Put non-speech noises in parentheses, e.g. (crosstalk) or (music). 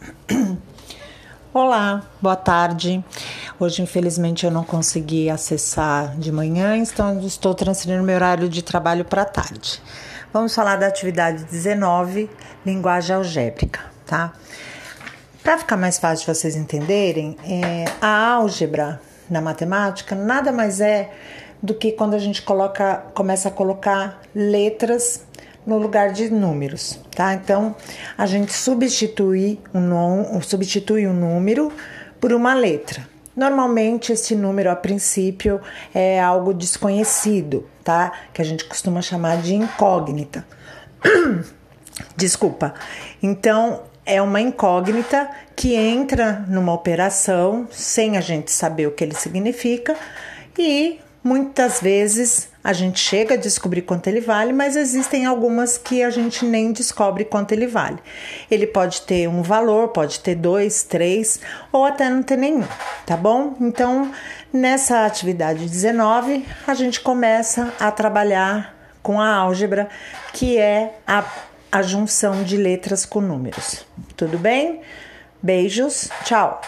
(coughs) Olá, boa tarde. Hoje, infelizmente, eu não consegui acessar de manhã, então estou transferindo meu horário de trabalho para tarde. Vamos falar da atividade 19, linguagem algébrica, tá? Para ficar mais fácil de vocês entenderem, é, a álgebra na matemática nada mais é do que quando a gente coloca, começa a colocar letras no lugar de números, tá? Então, a gente substitui um, substitui um número por uma letra. Normalmente, esse número, a princípio, é algo desconhecido, tá? Que a gente costuma chamar de incógnita. (clears throat) Desculpa. Então, é uma incógnita que entra numa operação sem a gente saber o que ele significa e muitas vezes a gente chega a descobrir quanto ele vale, mas existem algumas que a gente nem descobre quanto ele vale. Ele pode ter um valor, pode ter dois, três ou até não ter nenhum, tá bom? Então, nessa atividade 19, a gente começa a trabalhar com a álgebra, que é a, a junção de letras com números. Tudo bem? Beijos, tchau!